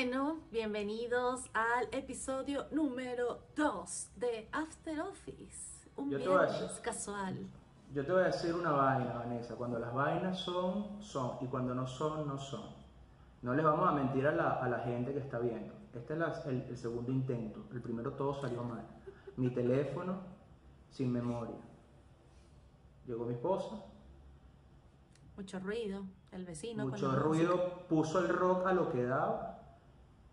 Bueno, bienvenidos al episodio número 2 de After Office. Un Yo viernes decir- casual. Yo te voy a decir una vaina, Vanessa. Cuando las vainas son, son. Y cuando no son, no son. No les vamos a mentir a la, a la gente que está viendo. Este es la- el, el segundo intento. El primero todo salió mal. Mi teléfono sin memoria. Llegó mi esposa. Mucho ruido. El vecino. mucho ruido. música. Puso el rock a lo que daba.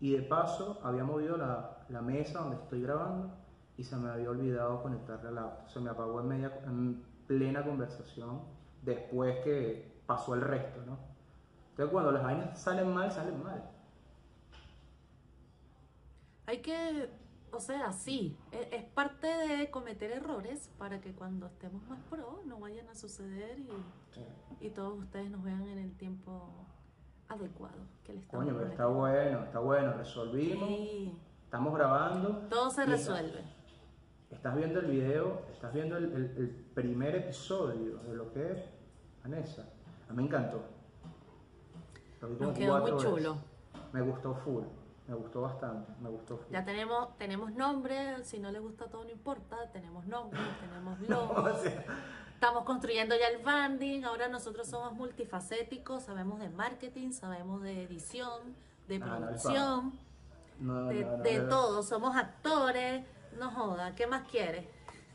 Y de paso había movido la, la mesa donde estoy grabando. Y se me había olvidado conectarle al auto. Se me apagó en, media, en plena conversación. Después que pasó el resto, ¿no? Entonces cuando las vainas salen mal, salen mal. Hay que, o sea, sí, e- es, parte de cometer errores para que cuando estemos más pro no vayan a suceder y, y todos ustedes nos vean en el tiempo adecuado que le estamos Coño, pero está bueno, está bueno. Resolvimos. Sí, Estamos grabando. todo se resuelve. Estás viendo el video, estás viendo el, el- el primer episodio de lo que es Vanessa. A mí me encantó. Nos quedó muy veces. chulo. Me gustó full, me gustó bastante, me gustó full. Ya tenemos, tenemos nombre, si no les gusta todo no importa, tenemos nombre, tenemos logo. O sea, Estamos construyendo ya el branding, ahora nosotros somos multifacéticos, sabemos de marketing, sabemos de edición, de no, producción, no, de, no, todo, somos actores, no joda, ¿qué más quieres?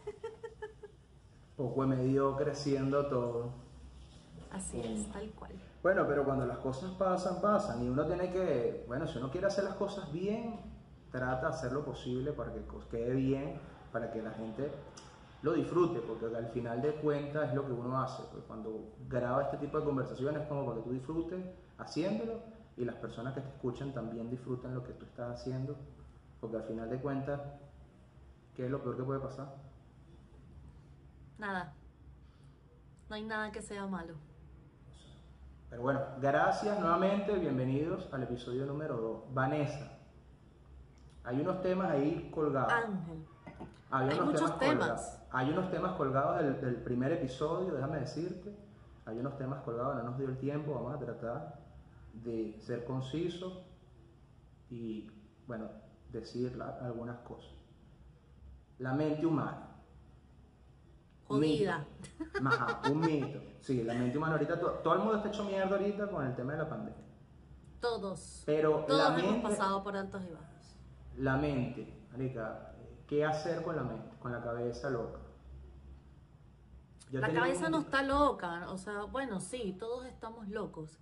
Poco me dio creciendo todo. Así es, tal cual. Bueno, pero cuando las cosas pasan, pasan. Y uno tiene que, bueno, si uno quiere hacer las cosas bien, trata de hacer lo posible para que quede bien, para que la gente lo disfrute, porque al final de cuentas es lo que uno hace. Pues cuando graba este tipo de conversaciones es como para que tú disfrutes haciéndolo y las personas que te escuchan también disfruten lo que tú estás haciendo, porque al final de cuentas, ¿qué es lo peor que puede pasar? Nada, no hay nada que sea malo. Pero bueno, gracias nuevamente, bienvenidos al episodio número 2. Vanessa, hay unos temas ahí colgados. Ángel, Había Hay unos muchos temas. colgados. Hay unos temas colgados del, del primer episodio, déjame decirte. Hay unos temas colgados, no nos dio el tiempo, vamos a tratar de ser concisos y, bueno, decir la- algunas cosas. La mente humana. jodida. Ajá, un mito. Sí, la mente humana ahorita, to- todo el mundo está hecho mierda ahorita con el tema de la pandemia. Todos, Pero todos la hemos mente, pasado por altos y bajos. la mente, marica, ¿qué hacer con la mente, con la cabeza loca? Yo La cabeza un- no está loca, o sea, bueno, sí, todos estamos locos,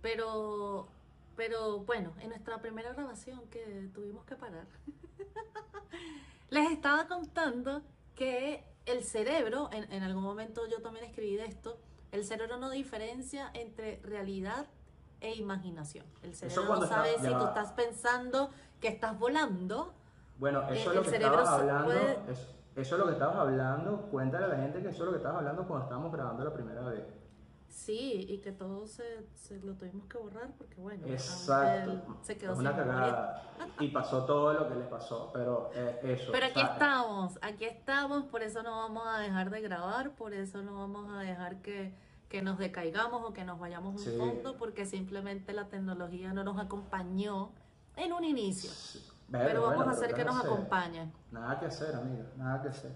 pero, pero bueno, en nuestra primera grabación que tuvimos que parar, les estaba contando que el cerebro, en, en algún momento yo también escribí de esto, el cerebro no diferencia entre realidad e imaginación. El cerebro no está- sabe si tú estás pensando que estás volando Bueno, eso Eh, es lo el que cerebro hablando. puede- eso es lo que estabas hablando. Cuéntale a la gente que eso es lo que estabas hablando cuando estábamos grabando la primera vez. Sí, y que todo se, se lo tuvimos que borrar porque bueno, Exacto. se quedó es sin una memoria. cagada. Y pasó todo lo que le pasó. Pero eh, eso. Pero aquí estamos, aquí estamos, por eso no vamos a dejar de grabar, por eso no vamos a dejar que, que nos decaigamos o que nos vayamos un Sí. fondo, porque simplemente la tecnología no nos acompañó en un inicio. Pero vamos bueno, a hacer ¿qué que nos hacer? acompañe. Nada que hacer, amiga. Nada que hacer.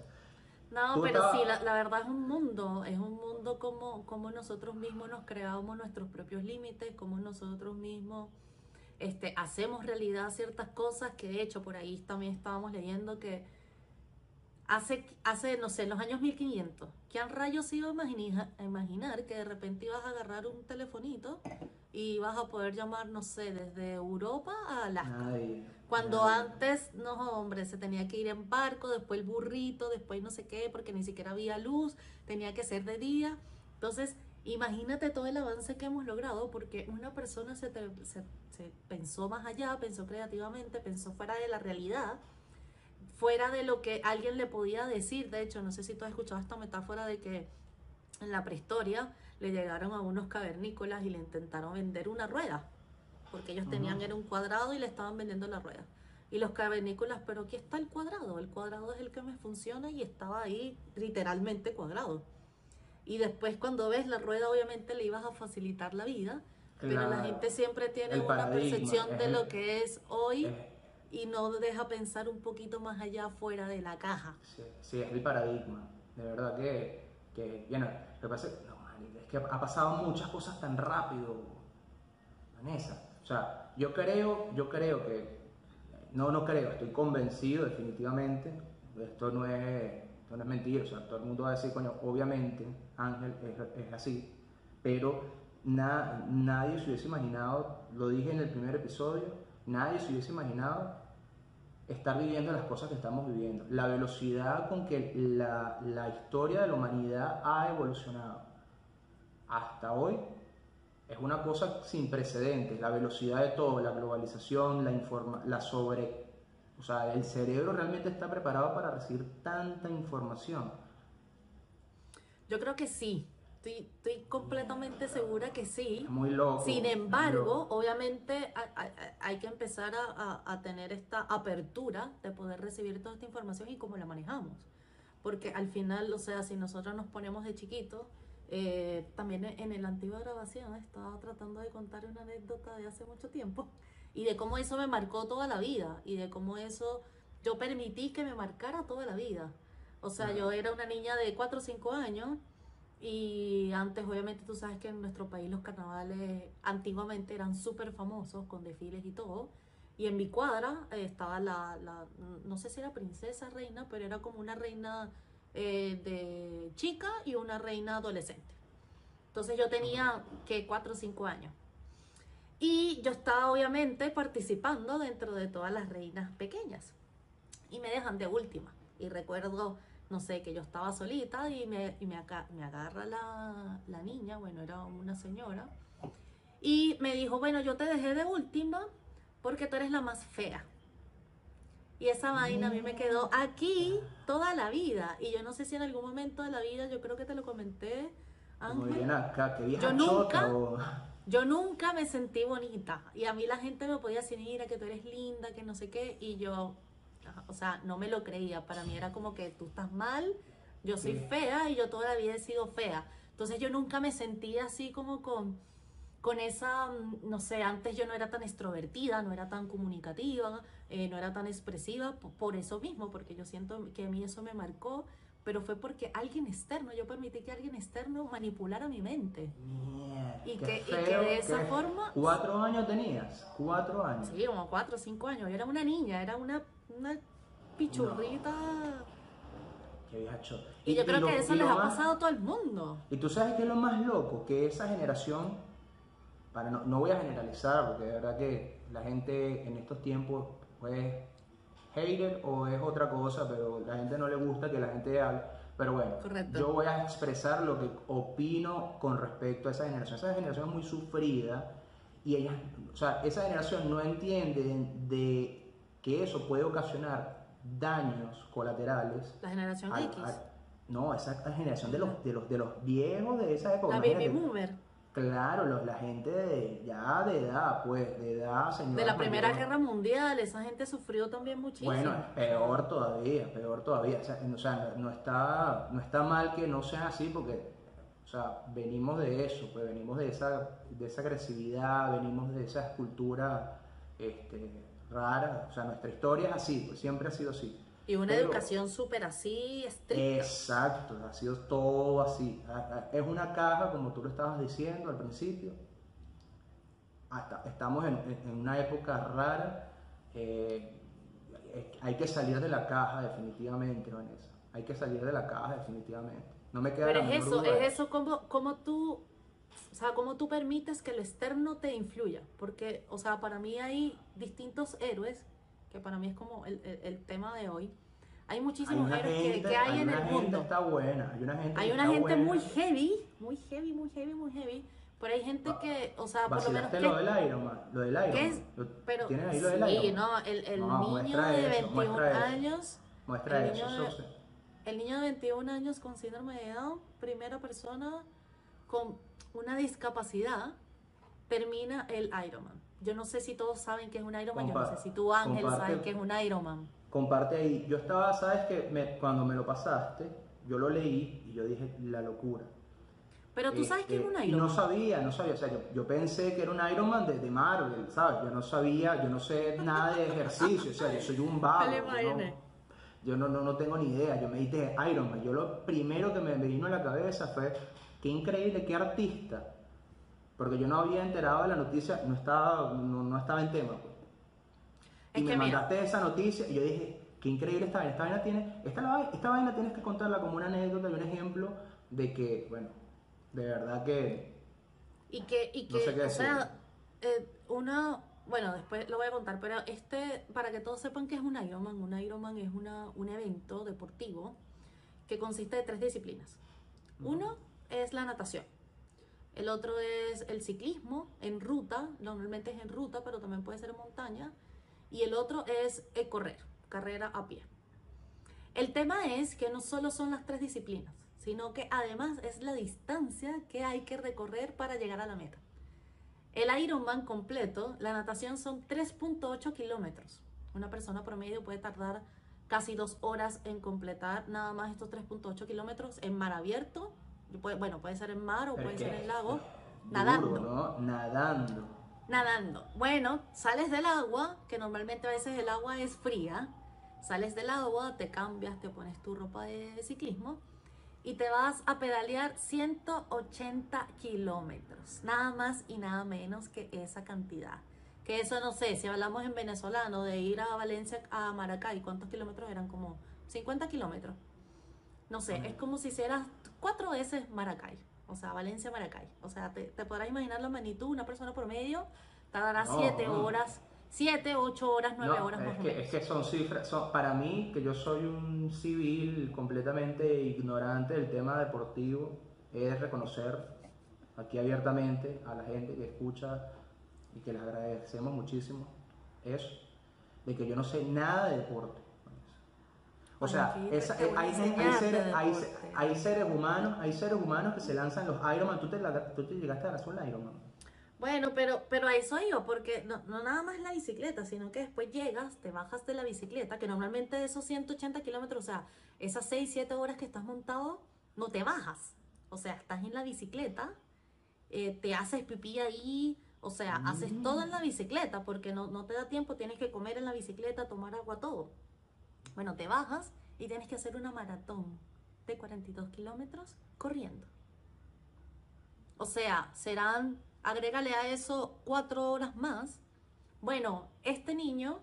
No, pero sí, la, la verdad es un mundo, es un mundo como, como nosotros mismos nos creamos nuestros propios límites, como nosotros mismos este, hacemos realidad ciertas cosas, que de hecho por ahí también estábamos leyendo que hace, hace no sé, en los años 1500, ¿quién rayos iba a imaginar, a imaginar que de repente ibas a agarrar un telefonito y ibas a poder llamar, no sé, desde Europa a Alaska? Cuando antes, no hombre, se tenía que ir en barco, después el burrito, después no sé qué, porque ni siquiera había luz, tenía que ser de día. Entonces, imagínate todo el avance que hemos logrado, porque una persona se, te- se- se pensó más allá, pensó creativamente, pensó fuera de la realidad, fuera de lo que alguien le podía decir. De hecho, no sé si tú has escuchado esta metáfora de que en la prehistoria le llegaron a unos cavernícolas y le intentaron vender una rueda porque ellos tenían era un cuadrado y le estaban vendiendo la rueda. Y los cavernícolas, pero aquí está el cuadrado, el cuadrado es el que me funciona y estaba ahí literalmente cuadrado. Y después cuando ves la rueda obviamente le ibas a facilitar la vida, Pero la gente siempre tiene una percepción de lo que es hoy Es- y no deja pensar un poquito más allá fuera de la caja. Sí, es el paradigma. De verdad que, que bueno, lo que pasa es, es que ha pasado muchas cosas tan rápido, Vanessa. O sea, yo creo, yo creo que, no, no creo, estoy convencido definitivamente, esto no es, esto no es mentira, o sea, todo el mundo va a decir, coño, obviamente, Ángel, es, es así, pero na- nadie se hubiese imaginado, lo dije en el primer episodio, nadie se hubiese imaginado estar viviendo las cosas que estamos viviendo, la velocidad con que la, la historia de la humanidad ha evolucionado hasta hoy es una cosa sin precedentes, la velocidad de todo, la globalización, la informa, la sobre, o sea, el cerebro realmente está preparado para recibir tanta información. Yo creo que sí. Estoy, estoy completamente segura que sí. Muy loco. Sin embargo, loco. obviamente hay, hay- que empezar a, a- tener esta apertura de poder recibir toda esta información y cómo la manejamos. Porque al final, o sea, si nosotros nos ponemos de chiquitos, eh, también en la antigua grabación estaba tratando de contar una anécdota de hace mucho tiempo y de cómo eso me marcó toda la vida y de cómo eso yo permití que me marcara toda la vida. O sea, yo era una niña de 4 o 5 años y antes, obviamente, tú sabes que en nuestro país los carnavales antiguamente eran súper famosos con desfiles y todo. Y en mi cuadra eh, estaba la, la- no sé si era princesa, reina, pero era como una reina eh, de chica y una reina adolescente. Entonces yo tenía que 4 o 5 años. Y yo estaba obviamente participando dentro de todas las reinas pequeñas. Y me dejan de última. Y recuerdo, no sé, que yo estaba solita y me, y me, aca- me agarra la, la niña, bueno, era una señora. Y me dijo, bueno, yo te dejé de última porque tú eres la más fea. Y esa vaina a mí me quedó aquí toda la vida. Y yo no sé si en algún momento de la vida, yo creo que te lo comenté, Ángel. acá, que vieja Yo nunca- chota, o- Yo nunca me sentí bonita y a mí la gente me podía decir, mira que tú eres linda, que no sé qué, y yo, o sea, no me lo creía. Para mí era como que tú estás mal, yo soy Sí. fea y yo toda la vida he sido fea. Entonces yo nunca me sentía así como con, con esa, mm, no sé, antes yo no era tan extrovertida, no era tan comunicativa, eh, no era tan expresiva, po- por eso mismo, porque yo siento que a mí eso me marcó, pero fue porque alguien externo, yo permití que alguien externo manipulara mi mente. Mierda, Y que- y que de esa forma- ¿Cuatro años tenías? Cuatro años. Sí, como cuatro o cinco años. Yo era una niña, era una, una pichurrita. Qué vieja chota. Y, yo creo lo- que eso les ha más- pasado a todo el mundo. Y tú sabes que es lo más loco, que esa generación, para no, no voy a generalizar, porque de verdad que la gente en estos tiempos pues hater o es otra cosa, pero la gente no le gusta que la gente hable. Pero bueno, Correcto. yo voy a expresar lo que opino con respecto a esa generación. Esa generación es muy sufrida y ella, o sea, esa generación no entiende de que eso puede ocasionar daños colaterales La generación X. no, esa generación de los, de los, de los viejos de esa época. la baby boomer. Claro, los- la gente de, ya de edad, pues, de edad, señora. De la Primera mayor. Guerra Mundial, esa gente sufrió también muchísimo. Bueno, es peor todavía, peor todavía. O sea, no- o sea, no, está, no está mal que no sea así porque, o sea, venimos de eso, pues venimos de esa, de esa agresividad, venimos de esa escultura este, rara. O sea, nuestra historia es así, pues siempre ha sido así. y una pero- educación súper así, estricta. Exacto, ha sido todo así. Ah, ah, Es una caja, como tú lo estabas diciendo al principio. Hasta, estamos en, una época rara. eh, hay que salir de la caja definitivamente, Vanessa. Hay que salir de la caja definitivamente. No me queda Pero es eso, es eso como, como tú, o sea, como tú permites que lo externo te influya. Porque, o sea, para mí hay distintos héroes, que para mí es como el, el- el tema de hoy. Hay Hay muchísimos una héroes que, gente, que hay, hay en el mundo. está buena, hay una gente Hay que una está gente buena. muy heavy, muy heavy, muy heavy, muy heavy, pero hay gente Va- que, o sea, por lo menos que... lo del Iron Man, lo del Iron ¿Qué Man. es? Pero ¿Tienes ahí lo del sí, Iron Man? no, el, el No, niño de eso, 21 muestra eso. años, Muestra el eso, niño de- el niño de 21 años con síndrome de Down, primera persona con una discapacidad, termina el Ironman. Yo no sé si todos saben que es un Ironman, yo no sé si tú Ángel sabes que es un Ironman. comparte ahí. Yo estaba, sabes que me- cuando me lo pasaste, yo lo leí y yo dije la locura. Pero tú sabes que es un Este, y Iron no sabía, no sabía. O sea, yo, yo pensé que era un Iron Man de, de Marvel, ¿sabes? Yo no sabía, yo no sé nada de ejercicio. O sea, yo soy un vago. Yo no- no, no, tengo ni idea. Yo me dije Iron Man. Yo lo primero que me vino a la cabeza fue, qué increíble, qué artista. Porque yo no había enterado de la noticia, no estaba, no, no estaba en tema. pues. Y Es me que mira, mandaste esa noticia y yo dije, qué increíble esta vaina. Esta vaina, tiene, esta, esta vaina tienes que contarla como una anécdota y un ejemplo de que, bueno, de verdad que Y que, y No que sé qué o decir. sea, eh, una, bueno, después lo voy a contar, pero este, para que todos sepan que es un Ironman, un Ironman es una, un evento deportivo que consiste de tres disciplinas. Uno es la natación, el otro es el ciclismo en ruta, normalmente es en ruta, pero también puede ser montaña, y el otro es el correr, carrera a pie. El tema es que no solo son las tres disciplinas, sino que además es la distancia que hay que recorrer para llegar a la meta. El Ironman completo, la natación son 3.8 kilómetros. Una persona promedio puede tardar casi dos horas en completar nada más estos 3.8 kilómetros en mar abierto. Bueno, puede ser en mar o puede que ser en lago. duro, Nadando. ¿no? Nadando. Nadando. Bueno, sales del agua, que normalmente a veces el agua es fría. Sales del agua, te cambias, te pones tu ropa de ciclismo y te vas a pedalear 180 kilómetros. Nada más y nada menos que esa cantidad. Que eso no sé, si hablamos en venezolano de ir a Valencia a Maracay, ¿cuántos kilómetros eran? Como 50 kilómetros. No sé, es como si hicieras cuatro veces Maracay. O sea, Valencia, Maracay. O sea, te, te podrás imaginar la magnitud. Una persona promedio tardará No, 7 no. horas, 7, 8 horas, 9 No, horas es más o que, menos. es que son cifras, son, para mí, que yo soy un civil completamente ignorante del tema deportivo, es reconocer aquí abiertamente a la gente que escucha y que les agradecemos muchísimo eso, de que yo no sé nada de deporte. O sea, a hay, hay seres, hay, hay seres humanos, hay seres humanos que se lanzan los Ironman. ¿Tú te, la- tú te llegaste a lanzar un Ironman? Bueno, pero, pero a eso yo, porque no, no nada más la bicicleta, sino que después llegas, te bajas de la bicicleta, que normalmente de esos 180 kilómetros, o sea, esas 6, 7 horas que estás montado, no te bajas. O sea, estás en la bicicleta, eh, te haces pipí ahí, o sea, haces Mm. todo en la bicicleta, porque no, no te da tiempo, tienes que comer en la bicicleta, tomar agua, todo. Bueno, te bajas y tienes que hacer una maratón de 42 kilómetros corriendo. O sea, serán, agrégale a eso cuatro horas más. Bueno, este niño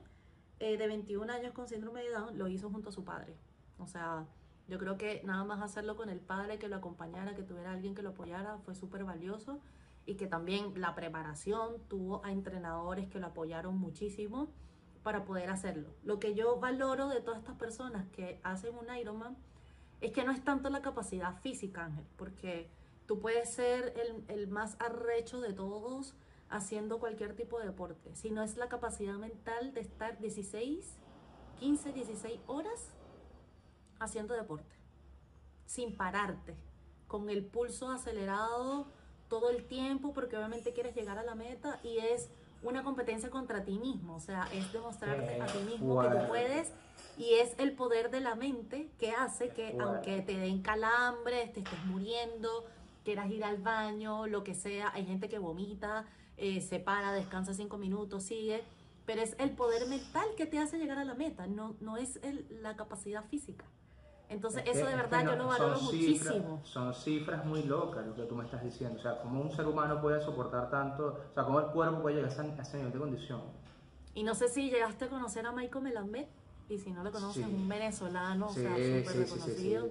eh, de 21 años con síndrome de Down lo hizo junto a su padre. O sea, yo creo que nada más hacerlo con el padre, que lo acompañara, que tuviera alguien que lo apoyara, fue súper valioso. Y que también la preparación tuvo a entrenadores que lo apoyaron muchísimo para poder hacerlo. Lo que yo valoro de todas estas personas que hacen un Ironman es que no es tanto la capacidad física, Ángel, porque tú puedes ser el, el más arrecho de todos haciendo cualquier tipo de deporte, sino es la capacidad mental de estar 16, 15, 16 horas haciendo deporte, sin pararte, con el pulso acelerado todo el tiempo, porque obviamente quieres llegar a la meta y es una competencia contra ti mismo, o sea, es demostrarte a ti mismo que tú puedes y es el poder de la mente que hace que aunque te den calambres, te estés muriendo, quieras ir al baño, lo que sea, hay gente que vomita, eh, se para, descansa cinco minutos, sigue, pero es el poder mental que te hace llegar a la meta, no, no es el- la capacidad física. Entonces, Es que- eso de es que verdad no- yo lo valoro son cifras- muchísimo. son cifras muy locas lo que tú me estás diciendo. O sea, cómo un ser humano puede soportar tanto, o sea, cómo el cuerpo puede llegar a ese, nivel de condición. Y no sé si llegaste a conocer a Michael Melamed, y si no lo conoces, Sí. un venezolano, Sí, o sea, súper sí, reconocido,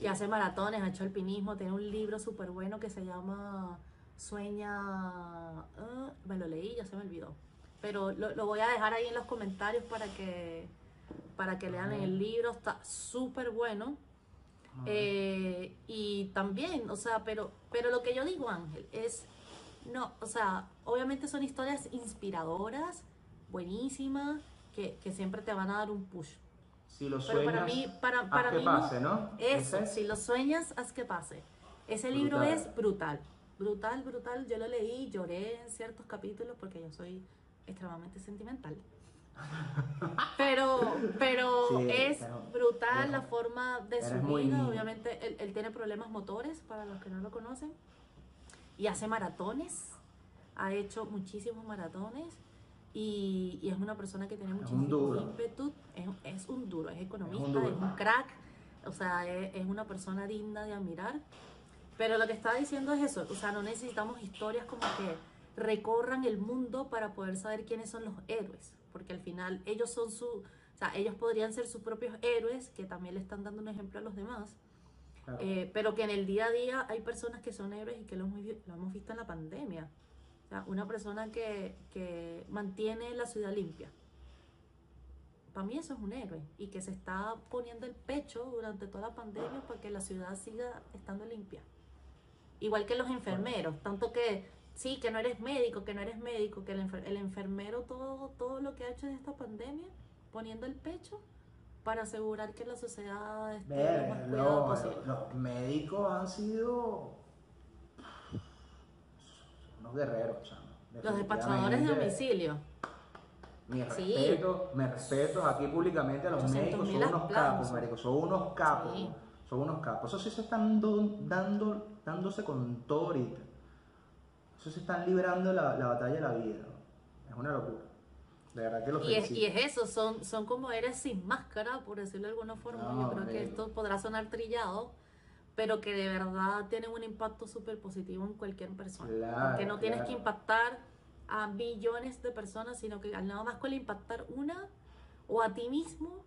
que hace maratones, ha hecho alpinismo, tiene un libro súper bueno que se llama Sueña, ah, me lo leí, ya se me olvidó, pero lo, lo voy a dejar ahí en los comentarios para que, para que lean el libro, está súper bueno. Eh, y también, o sea, pero, pero lo que yo digo, Ángel, es, no, o sea, obviamente son historias inspiradoras, buenísimas, que, que siempre te van a dar un push. Si lo Pero sueñas, para mí, para, haz para que mí no- pase, ¿no? Eso, Ese es- si lo sueñas, haz que pase. Ese libro es brutal, brutal, brutal. Yo lo leí, lloré en ciertos capítulos porque yo soy extremadamente sentimental. Pero, Sí, es pero- brutal la forma de su vida. Obviamente, él, él tiene problemas motores, para los que no lo conocen. y hace maratones, ha hecho muchísimos maratones y, y es una persona que tiene un muchísimo ímpetu, es, es un duro, es economista, duro. es un crack, o sea, es, es una persona digna de admirar. Pero lo que estaba diciendo es eso, o sea, no necesitamos historias como que recorran el mundo para poder saber quiénes son los héroes, porque al final ellos son su, o sea, ellos podrían ser sus propios héroes, que también le están dando un ejemplo a los demás, Claro. eh, pero que en el día a día hay personas que son héroes y que lo lo hemos visto en la pandemia. O sea, una persona que, que mantiene la ciudad limpia. Para mí eso es un héroe y que se está poniendo el pecho durante toda la pandemia para que la ciudad siga estando limpia. Igual que los enfermeros, tanto que sí, que no eres médico, que no eres médico, que el, enfer- el enfermero todo, todo lo que ha hecho en esta pandemia, poniendo el pecho para asegurar que la sociedad esté lo más cuidada posible. los médicos han sido unos guerreros, chamo. Los despachadores de domicilio. Mi Sí. respeto, me respeto aquí públicamente a los 800.000 médicos, son unos capos, marico, son unos capos, Sí. son unos capos. Eso sí se están do- dando, dándose con todo ahorita. Eso se están librando la, la batalla de la vida. Es una locura. De verdad que los Y es, y es eso, son, son como eres sin máscara, por decirlo de alguna forma. No, Yo creo que esto podrá sonar trillado, pero que de verdad tienen un impacto súper positivo en cualquier persona. Claro, Porque no tienes claro. que impactar a millones de personas, sino que al nada más con impactar una o a ti mismo,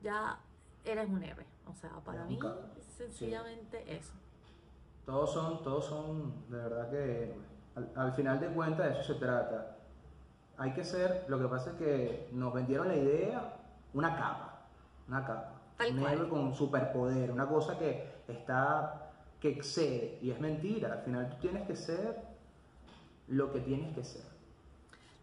ya eres un héroe. O sea, para mí, sencillamente eso. Todos son, todos son, de verdad que al, al final de cuentas de eso se trata. Hay que ser, lo que pasa es que nos vendieron la idea, una capa, una capa. Tal un héroe con superpoder, una cosa que está, que excede. Y es mentira, al final tú tienes que ser lo que tienes que ser.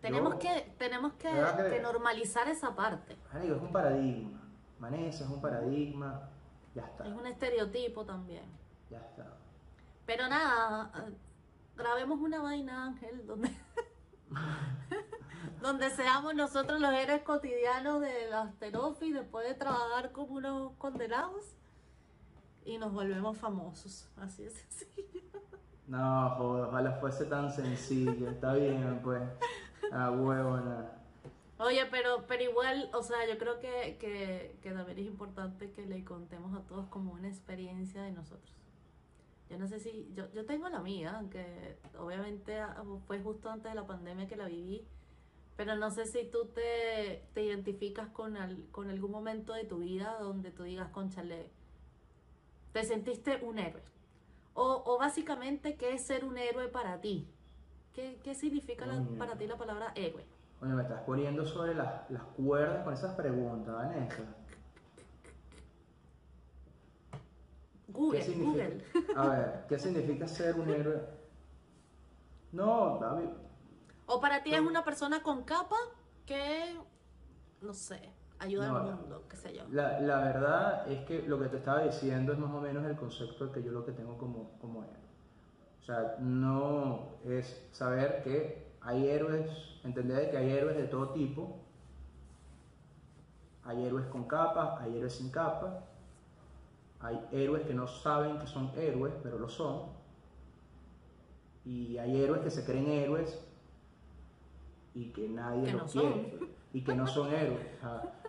Tenemos Yo- que, tenemos que, ¿Verdad que- que normalizar esa parte. Marico, es un paradigma. Vanessa es un paradigma. Ya está, Es un estereotipo también. ya está. Pero nada, grabemos una vaina, Ángel, donde, donde seamos nosotros los héroes cotidianos de las Terofi después de trabajar como unos condenados y nos volvemos famosos. Así es sencillo. No, joder, ojalá fuese tan sencillo. Está bien, pues. A huevo, nada. Oye, pero, pero igual, o sea, yo creo que, que, que también es importante que le contemos a todos como una experiencia de nosotros. Yo no sé si, yo, yo tengo la mía, aunque obviamente ah, fue justo antes de la pandemia que la viví, pero no sé si tú te, te identificas con, al- con algún momento de tu vida donde tú digas, conchale, te sentiste un héroe. O, o básicamente, ¿qué es ser un héroe para ti? ¿Qué, qué significa la- Coño. para ti la palabra héroe? Oye, me estás poniendo sobre las, las cuerdas con esas preguntas, Vanessa. Google, ¿Qué significa? Google. A ver, ¿qué significa ser un héroe? No, David. O para ti es una persona con capa que, no sé, ayuda No, al mundo, qué sé yo. La, la verdad es que lo que te estaba diciendo es más o menos el concepto que yo lo que tengo como, como héroe. O sea, no es saber que hay héroes, entender que hay héroes de todo tipo. Hay héroes con capas, hay héroes sin capas. Hay héroes que no saben que son héroes, pero lo son. Y hay héroes que se creen héroes y que nadie Que los no son. quiere. Y que no son héroes.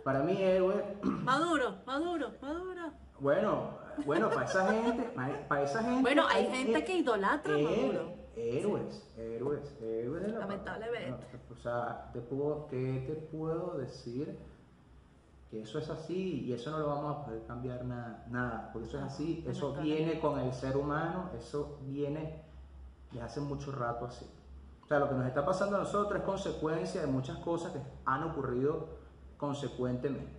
Para mí héroe Maduro, Maduro, Maduro. bueno, bueno, para esa gente, para esa gente. Bueno, hay gente eh, que idolatra a héroes, Maduro. Héroes, héroes, héroes de la Lamentablemente. No, o sea, te puedo, ¿qué te puedo decir? Que eso es así y eso no lo vamos a poder cambiar nada, nada, porque eso es así, eso viene con el ser humano, eso viene desde hace mucho rato así. O sea, lo que nos está pasando a nosotros es consecuencia de muchas cosas que han ocurrido consecuentemente,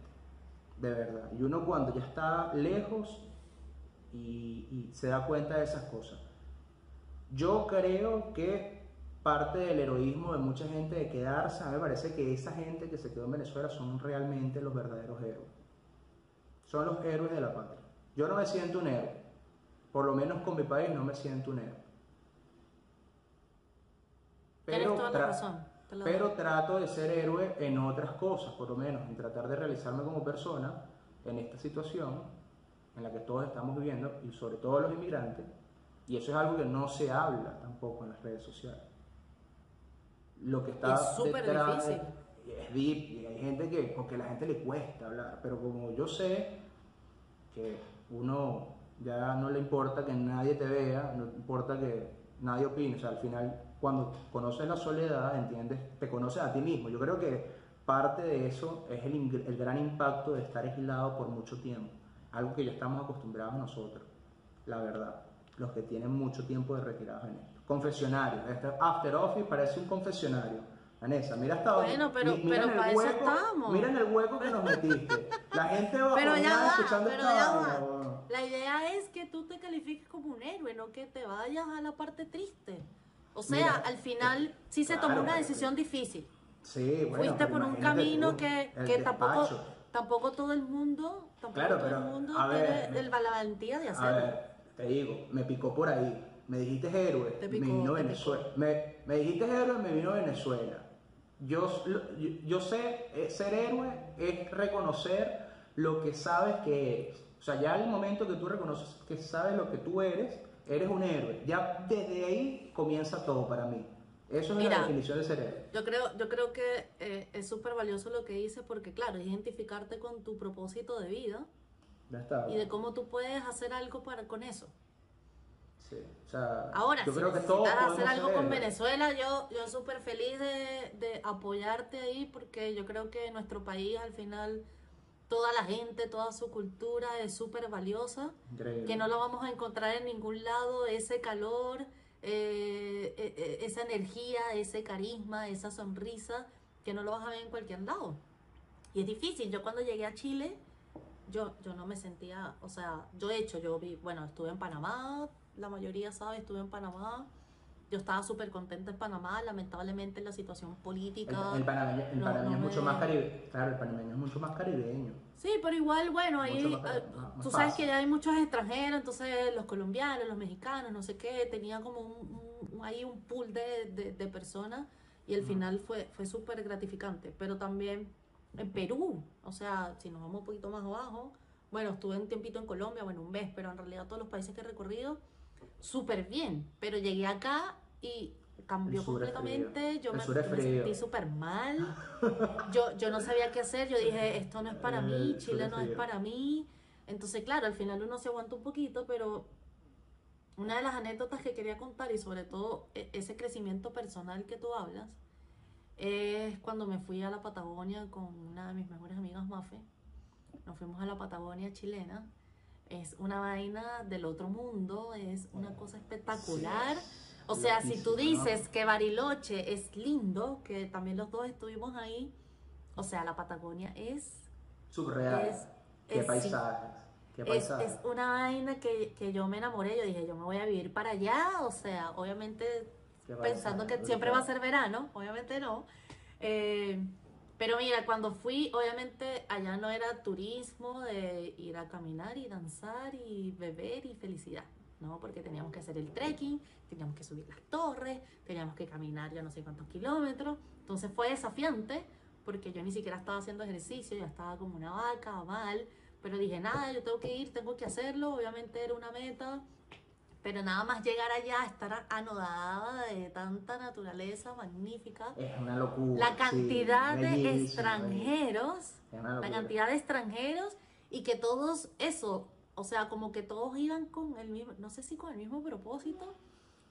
de verdad. Y uno cuando ya está lejos y, se da cuenta de esas cosas. Yo creo que parte del heroísmo de mucha gente de quedarse, a mí me parece que esa gente que se quedó en Venezuela son realmente los verdaderos héroes. Son los héroes de la patria. Yo no me siento un héroe. Por lo menos con mi país no me siento un héroe. Tienes toda la razón. pero trato de ser héroe en otras cosas, por lo menos, en tratar de realizarme como persona en esta situación en la que todos estamos viviendo, y sobre todo los inmigrantes, Y eso es algo que no se habla tampoco en las redes sociales. Lo que está Es súper difícil. es deep y hay gente que, porque a la gente le cuesta hablar, pero como yo sé que uno ya no le importa que nadie te vea, no importa que nadie opine, o sea, al final cuando conoces la soledad, entiendes, te conoces a ti mismo. Yo creo que parte de eso es el, gran impacto de estar aislado por mucho tiempo, algo que ya estamos acostumbrados nosotros, la verdad, los que tienen mucho tiempo de retirados en esto. Confesionario, este After Office parece un confesionario. Vanessa, mira hasta Bueno, pero- mi- mira pero para eso hueco- estamos. Mira en el hueco que nos metiste. La gente va Pero ya va, escuchando pero esta ya va. La idea es que tú te califiques como un héroe, no que te vayas a la parte triste. O sea, Mira, al final sí se claro, tomó una decisión difícil. Sí, bueno, Fuiste por un camino tú, que, que tampoco, tampoco todo el mundo, tampoco Claro, todo pero, el mundo a tiene me- el- la valentía de A hacerlo. ver, te digo, me picó por ahí. Me dijiste héroe, Te me vino te Venezuela. Me, me dijiste héroe, me vino Venezuela. Yo, yo sé, eh, ser héroe es reconocer lo que sabes que eres. O sea, ya el momento que tú reconoces que sabes lo que tú eres, eres un héroe. Ya desde ahí comienza todo para mí. Eso es Mira, la definición de ser héroe. Yo creo, yo creo que eh, es súper valioso lo que dices porque, claro, es identificarte con tu propósito de vida Ya está. y de cómo tú puedes hacer algo para con eso. Sí, o sea, Ahora, yo si creo que todos hacer algo ser con. Venezuela, yo, yo súper feliz de, de apoyarte ahí porque yo creo que nuestro país al final, toda la gente, toda su cultura es súper valiosa, Increíble. que no lo vamos a encontrar en ningún lado, ese calor, eh, eh, eh, esa energía, ese carisma, esa sonrisa, que no lo vas a ver en cualquier lado. Y es difícil, yo cuando llegué a Chile, yo, yo no me sentía, o sea, yo he hecho, yo vi, bueno, estuve en Panamá, la mayoría sabe, estuve en Panamá, yo estaba súper contenta en Panamá, lamentablemente la situación política. El, el panameño, el no- panameño no es mucho me- más caribeño. Claro, el panameño es mucho más caribeño. Sí, pero igual, bueno, ahí más- eh, más- tú sabes fácil. que ya hay muchos extranjeros, entonces los colombianos, los mexicanos, no sé qué, tenía como un, un- ahí un pool de, de- de personas y al final fue, fue súper gratificante. Pero también en Perú, o sea, si nos vamos un poquito más abajo, bueno, estuve un tiempito en Colombia, bueno, un mes, pero en realidad todos los países que he recorrido, súper bien. Pero llegué acá y cambió completamente, yo me, yo me sentí súper mal. Yo, yo no sabía qué hacer, yo dije, esto no es para mí, Chile no es para mí. Entonces, claro, al final uno se aguanta un poquito, pero una de las anécdotas que quería contar y sobre todo e- ese crecimiento personal que tú hablas, es cuando me fui a la Patagonia con una de mis mejores amigas, Mafe. Nos fuimos a la Patagonia chilena. Es una vaina del otro mundo, es una cosa espectacular. O sea, si tú dices que Bariloche es lindo, que también los dos estuvimos ahí, o sea, la Patagonia es Surreal. Es- qué es- paisajes. Qué es, paisajes. es una vaina que, que yo me enamoré, yo dije, yo me voy a vivir para allá, o sea, obviamente pensando que siempre va a ser verano, obviamente no. Eh, pero mira, cuando fui, obviamente allá no era turismo de ir a caminar y danzar y beber y felicidad, ¿no? Porque teníamos que hacer el trekking, teníamos que subir las torres, teníamos que caminar ya no sé cuántos kilómetros. Entonces fue desafiante porque yo ni siquiera estaba haciendo ejercicio, ya estaba como una vaca, mal. Pero dije, nada, yo tengo que ir, tengo que hacerlo. Obviamente era una meta. Pero nada más llegar allá, estar anodada de tanta naturaleza magnífica. Es una locura. La sí, cantidad de bellísimo, extranjeros, la cantidad de extranjeros y que todos eso, o sea, como que todos iban con el mismo, no sé si con el mismo propósito,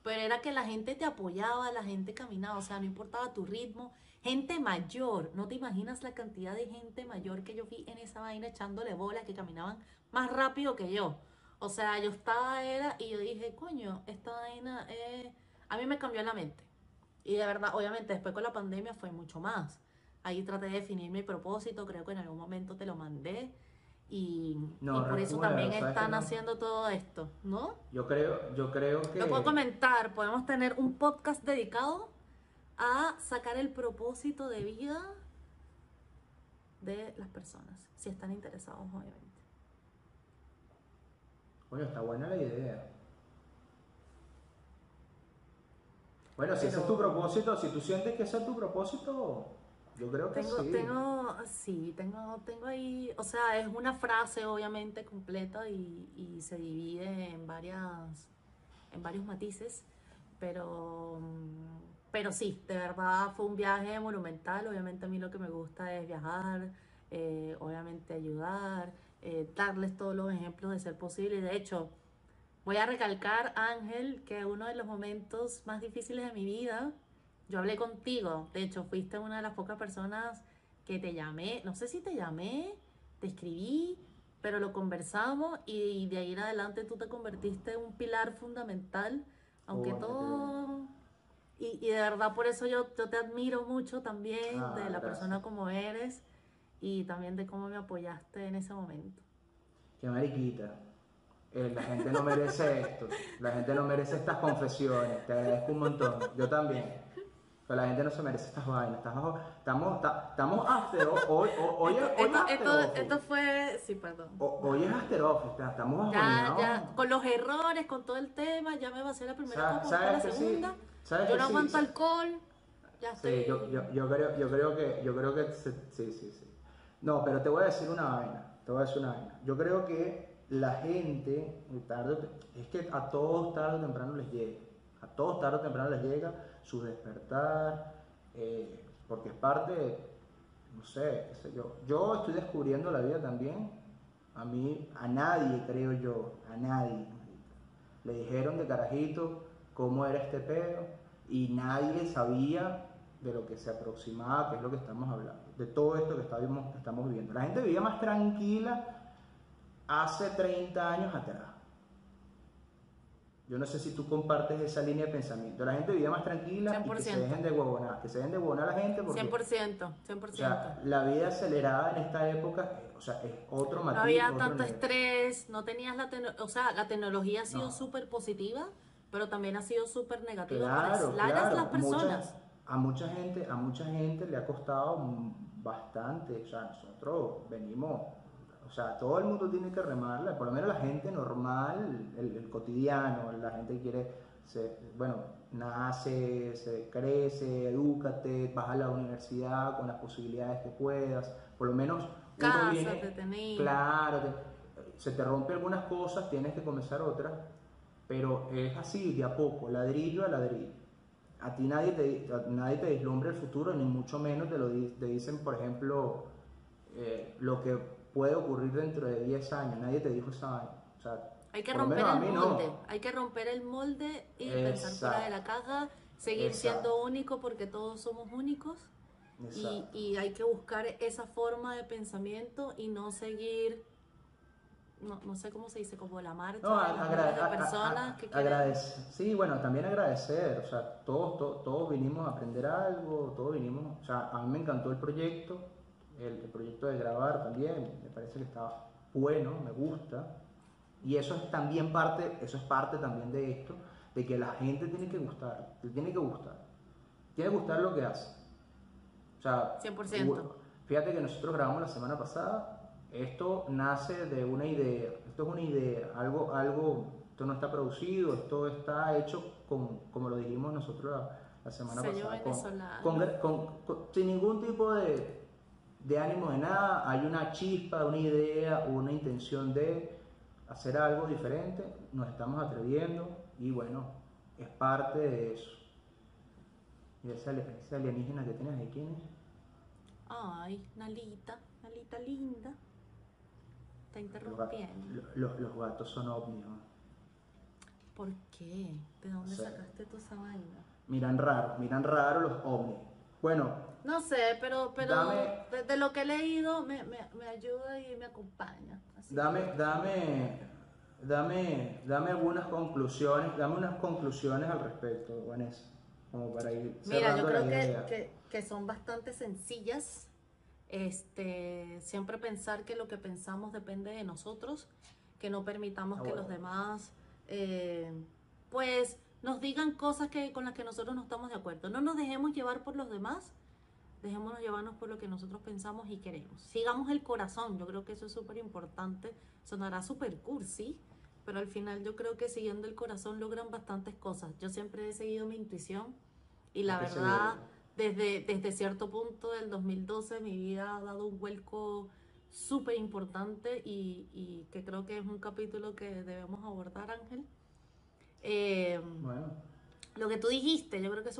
pero era que la gente te apoyaba, la gente caminaba, o sea, no importaba tu ritmo. Gente mayor, no te imaginas la cantidad de gente mayor que yo vi en esa vaina echándole bola, que caminaban más rápido que yo. O sea, yo estaba, era, y yo dije, coño, esta vaina, eh, a mí me cambió la mente. Y de verdad, obviamente, después con la pandemia fue mucho más. Ahí traté de definir mi propósito, creo que en algún momento te lo mandé. Y, No, y por eso también ¿sabes están no? haciendo todo esto, ¿no? Yo creo, yo creo que. Lo puedo comentar, podemos tener un podcast dedicado a sacar el propósito de vida de las personas, si están interesados, obviamente. Coño, está buena la idea. Bueno, si ese es tu propósito, si tú sientes que ese es tu propósito, yo creo que Tengo, sí. tengo, sí, tengo, tengo ahí, o sea, es una frase obviamente completa y, y se divide en varias, en varios matices, pero, pero sí, de verdad fue un viaje monumental. Obviamente a mí lo que me gusta es viajar, eh, obviamente ayudar, eh, darles todos los ejemplos de ser posible. De hecho, voy a recalcar, Ángel, que uno de los momentos más difíciles de mi vida, yo hablé contigo. De hecho, fuiste una de las pocas personas que te llamé. No sé si te llamé, te escribí, pero lo conversamos y de ahí en adelante tú te convertiste en un pilar fundamental, aunque qué todo... Y, y de verdad por eso yo, yo te admiro mucho también Ah, de la gracias. persona como eres y también de cómo me apoyaste en ese momento. Qué mariquita. Eh, la gente no merece esto. La gente no merece estas confesiones. Te agradezco un montón. Yo también. Pero la gente no se merece estas vainas. Estamos, estamos, ta- estamos after. Hoy, hoy, hoy, es- hoy es Esto, after esto, esto fue, sí, perdón. O- Hoy es está- Estamos Ya, ya, con los errores, con todo el tema, ya me va a hacer la primera copa, sabes la que sí, segunda. sabes Yo no aguanto sí. alcohol. Ya estoy. Sí, yo, yo, yo creo, yo creo que, yo creo que, sí, sí, sí. No, pero te voy a decir una vaina, te voy a decir una vaina. Yo creo que la gente, tarde, es que a todos tarde o temprano les llega, a todos tarde o temprano les llega su despertar, eh, porque es parte, no sé, qué sé yo. Yo estoy descubriendo la vida también, a mí, a nadie creo yo, a nadie. Le dijeron de carajito cómo era este pedo y nadie sabía de lo que se aproximaba, que es lo que estamos hablando, de todo esto que estamos, que estamos viviendo. La gente vivía más tranquila hace 30 años atrás. Yo no sé si tú compartes esa línea de pensamiento. La gente vivía más tranquila y que se 100%. dejen de huevonar, que se dejen de huevonar a la gente porque 100%, 100%. o sea, la vida acelerada en esta época, o sea, es otro matiz. no había otro tanto nivel. estrés, no tenías la tecno- o sea, la tecnología ha sido No. súper positiva, pero también ha sido súper negativa Claro, para claro. las personas. A mucha gente, a mucha gente le ha costado bastante. O sea, nosotros venimos, o sea, todo el mundo tiene que remarla, por lo menos la gente normal, el, el cotidiano, la gente que quiere, se- bueno, nace, se crece, edúcate, vas a la universidad con las posibilidades que puedas, por lo menos Cásate, viene, claro, te- se te rompen algunas cosas, tienes que comenzar otras, pero es así, de a poco, ladrillo a ladrillo. A ti nadie te, nadie te vislumbra el futuro, ni mucho menos te lo te dicen, por ejemplo, eh, lo que puede ocurrir dentro de 10 años. Nadie te dijo esa vaina. O sea, Hay que romper el mí no. molde, hay que romper el molde y pensar fuera de la caja, seguir Exacto. siendo único porque todos somos únicos. Y, Exacto. y hay que buscar esa forma de pensamiento y no seguir, no, no sé cómo se dice, como la marcha No, de personas que quieren- agradec- Sí, bueno, también agradecer, o sea, todos, to- todos, vinimos a aprender algo, todos vinimos, o sea, a mí me encantó el proyecto, el, el proyecto de grabar también, me parece que está bueno, me gusta, y eso es también parte, eso es parte también de esto, de que la gente tiene que gustar, le tiene que gustar, tiene que gustar lo que hace. O sea, 100%. hu- fíjate que nosotros grabamos la semana pasada, esto nace de una idea, esto es una idea, algo, algo, esto no está producido, esto está hecho con, como lo dijimos nosotros la, la semana pasada, con- con- con- sin ningún tipo de, de ánimo de nada, hay una chispa, una idea, una intención de hacer algo diferente, nos estamos atreviendo y bueno, es parte de eso. Y ese, ali- ese alienígena que tienes ahí, ¿quién es? Ay, Nalita, Nalita linda. Está Los, interrumpiendo. lo- lo- los gatos son ovnis. ¿no? ¿Por qué? ¿De dónde sacaste tú esa vaina? Miran raro, miran raro los ovnis. Bueno, No sé, pero, pero Dame- de, de lo que he leído me, me, me ayuda y me acompaña. Así dame, dame, dame, dame algunas conclusiones, dame unas conclusiones al respecto, Vanessa, como para ir Mira, yo creo que, que, que son bastante sencillas. Este, siempre pensar que lo que pensamos depende de nosotros, que no permitamos Ah, que los demás, eh, pues, nos digan cosas que, con las que nosotros no estamos de acuerdo. No nos dejemos llevar por los demás, dejémonos llevarnos por lo que nosotros pensamos y queremos. Sigamos el corazón, yo creo que eso es súper importante. Sonará súper cursi, pero al final yo creo que siguiendo el corazón logran bastantes cosas. Yo siempre he seguido mi intuición y la verdad, desde, desde cierto punto del 2012 mi vida ha dado un vuelco súper importante y, y que creo que es un capítulo que debemos abordar, Ángel. Eh, Bueno, lo que tú dijiste, yo creo que es